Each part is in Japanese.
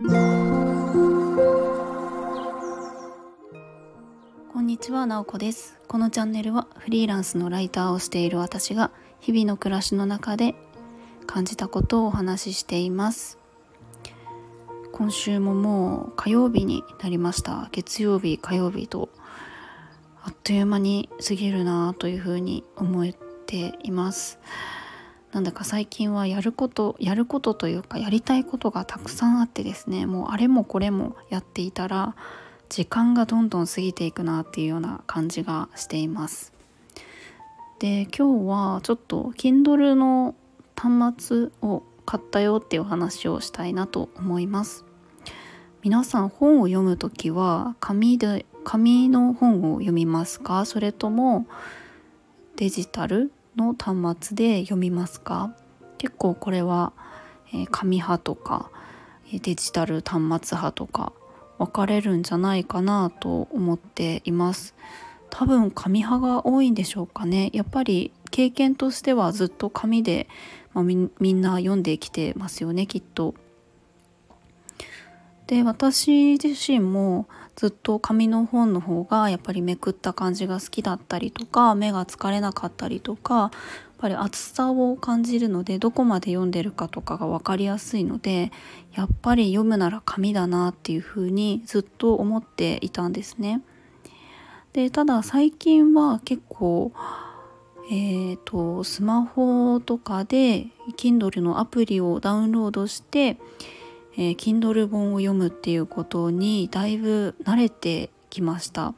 こんにちは、なおこです。このチャンネルはフリーランスのライターをしている私が日々の暮らしの中で感じたことをお話ししています。今週ももう火曜日になりました。月曜日、火曜日とあっという間に過ぎるなというふうに思っています。なんだか最近はやることやることというかやりたいことがたくさんあってですねもうあれもこれもやっていたら時間がどんどん過ぎていくなっていうような感じがしています。で今日はちょっと Kindle の端末を買ったよっていうお話をしたいなと思います。皆さん本を読むときは紙で紙の本を読みますか？それともデジタル？の端末で読みますか？結構これは、え紙派とかえデジタル端末派とか分かれるんじゃないかなと思っています。多分紙派が多いんでしょうかね。やっぱり経験としてはずっと紙で、まあみみんな読んできてますよねきっと。で私自身もずっと紙の本の方がやっぱりめくった感じが好きだったりとか目が疲れなかったりとかやっぱり厚さを感じるのでどこまで読んでるかとかが分かりやすいのでやっぱり読むなら紙だなっていうふうにずっと思っていたんですね。でただ最近は結構えー、とスマホとかで Kindle のアプリをダウンロードしてえー Kindle 本を読むっていうことにだいぶ慣れてきました。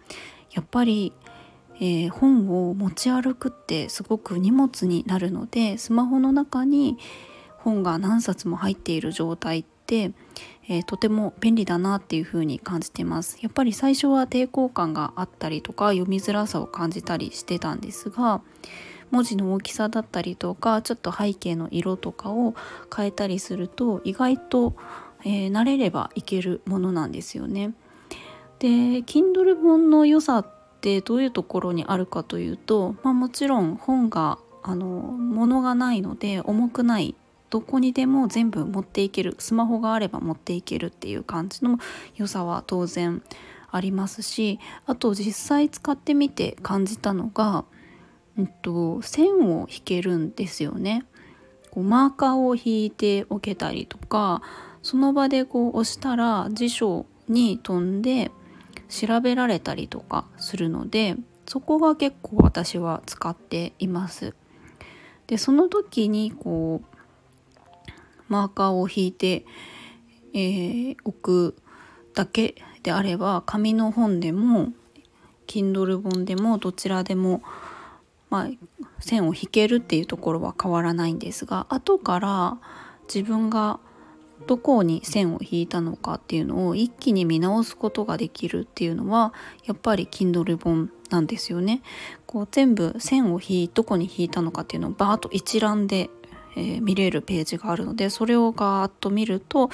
やっぱり、えー本を持ち歩くってすごく荷物になるのでスマホの中に本が何冊も入っている状態って、えーとても便利だなっていうふうに感じてます。やっぱり最初は抵抗感があったりとか読みづらさを感じたりしてたんですが文字の大きさだったりとかちょっと背景の色とかを変えたりすると意外と、えー慣れればいけるものなんですよね。で Kindle 本の良さってどういうところにあるかというと、まあ、もちろん本があの物がないので重くないどこにでも全部持っていけるスマホがあれば持っていけるっていう感じの良さは当然ありますしあと実際使ってみて感じたのが、うんと、線を引けるんですよね。こうマーカーを引いておけたりとかその場でこう押したら辞書に飛んで調べられたりとかするのでそこが結構私は使っています。でその時にこうマーカーを引いて、えー置くだけであれば紙の本でも Kindle 本でもどちらでも、まあ、線を引けるっていうところは変わらないんですが後から自分がどこに線を引いたのかっていうのを一気に見直すことができるっていうのはやっぱり Kindle 本なんですよね。こう全部線を引いどこに引いたのかっていうのをバーッと一覧で、えー見れるページがあるのでそれをガーッと見ると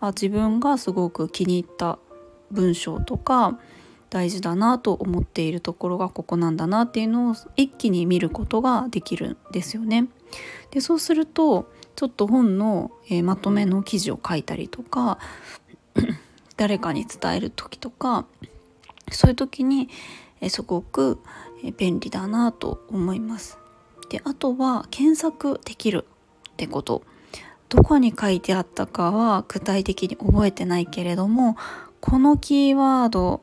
あ自分がすごく気に入った文章とか大事だなと思っているところがここなんだなっていうのを一気に見ることができるんですよね。でそうするとちょっと本の、えーまとめの記事を書いたりとか 誰かに伝える時とかそういう時に、えーすごく、えー便利だなと思います。であとは検索できるってことどこに書いてあったかは具体的に覚えてないけれどもこのキーワード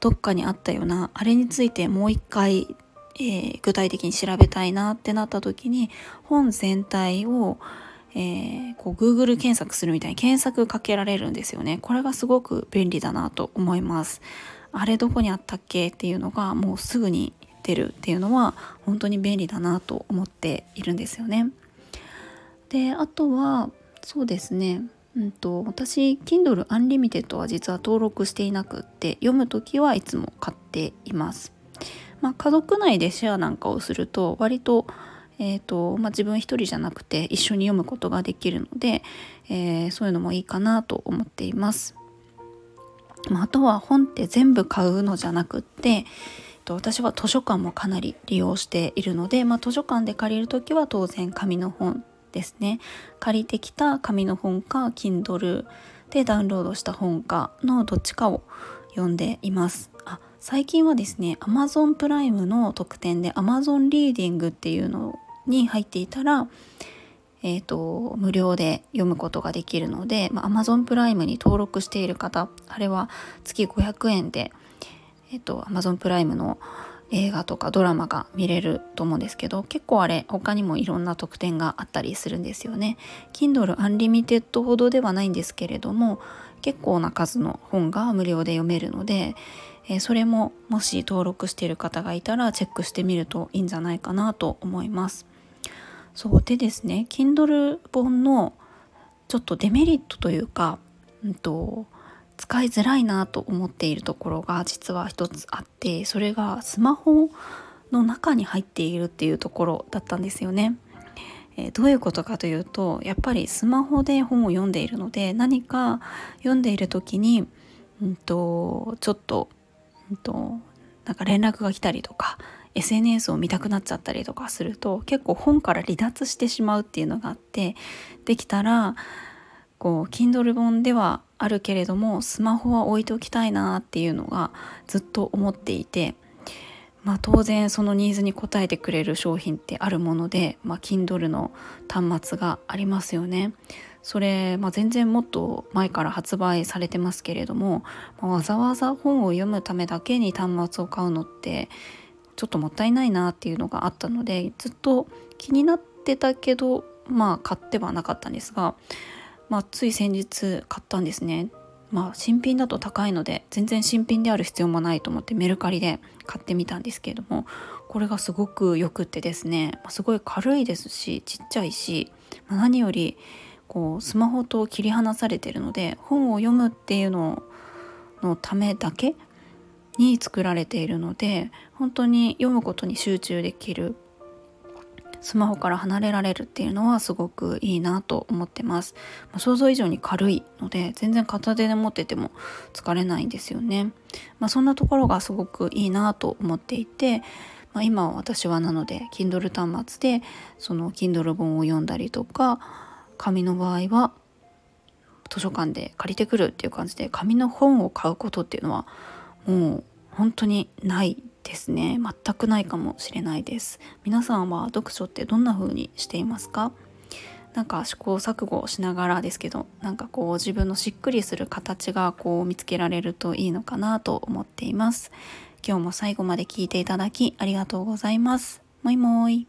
どっかにあったよなあれについてもう一回、えー具体的に調べたいなってなった時に本全体を、えーこう Google 検索するみたいに検索かけられるんですよね。これがすごく便利だなと思います。あれどこにあったっけっていうのがもうすぐに出るっていうのは本当に便利だなと思っているんですよね。であとはそうですね。うんと私 Kindle Unlimited は実は登録していなくって読む時はいつも買っています。まあ、家族内でシェアなんかをすると割と,、えーとまあ、自分一人じゃなくて一緒に読むことができるので、えーそういうのもいいかなと思っています。まあ、あとは本って全部買うのじゃなくってえっと私は図書館もかなり利用しているので、まあ、図書館で借りる時は当然紙の本ですね借りてきた紙の本か Kindle でダウンロードした本かのどっちかを読んでいますあ最近はですね Amazon プライムの特典で Amazon リーディングっていうのに入っていたらえーと、無料で読むことができるので、まあ、Amazon プライムに登録している方あれは月500円で、えーと、Amazon プライムの映画とかドラマが見れると思うんですけど結構あれ他にもいろんな特典があったりするんですよね。Kindle Unlimited ほどではないんですけれども結構な数の本が無料で読めるので、えー、それももし登録している方がいたらチェックしてみるといいんじゃないかなと思います。そうでですね Kindle 本のちょっとデメリットというか、うんと使いづらいなと思っているところが実は一つあってそれがスマホの中に入っているっていうところだったんですよね。えー、どういうことかというとやっぱりスマホで本を読んでいるので何か読んでいる時に、うんと、ちょっと,、うんとなんか連絡が来たりとか SNS を見たくなっちゃったりとかすると結構本から離脱してしまうっていうのがあってできたらこう Kindle 本ではあるけれどもスマホは置いておきたいなっていうのがずっと思っていて、まあ、当然そのニーズに応えてくれる商品ってあるもので、まあ、Kindle の端末がありますよね。それ、まあ、全然もっと前から発売されてますけれども、まあ、わざわざ本を読むためだけに端末を買うのってちょっともったいないなっていうのがあったのでずっと気になってたけどまあ買ってはなかったんですがまあ、つい先日買ったんですね。まあ、新品だと高いので全然新品である必要もないと思ってメルカリで買ってみたんですけれどもこれがすごくよくってですねますごい軽いですしちっちゃいし、ま、何よりこうスマホと切り離されてるので本を読むっていうののためだけに作られているので本当に読むことに集中できるスマホから離れられるっていうのはすごくいいなと思ってます、まあ、想像以上に軽いので全然片手で持ってても疲れないんですよね、まあ、そんなところがすごくいいなと思っていて、まあ、今は私はなので Kindle 端末でその Kindle 本を読んだりとか紙の場合は図書館で借りてくるっていう感じで紙の本を買うことっていうのはもう本当にないですね。全くないかもしれないです。皆さんは読書ってどんな風にしていますか？なんか試行錯誤しながらですけどなんかこう自分のしっくりする形がこう見つけられるといいのかなと思っています。今日も最後まで聞いていただきありがとうございます。もいもい。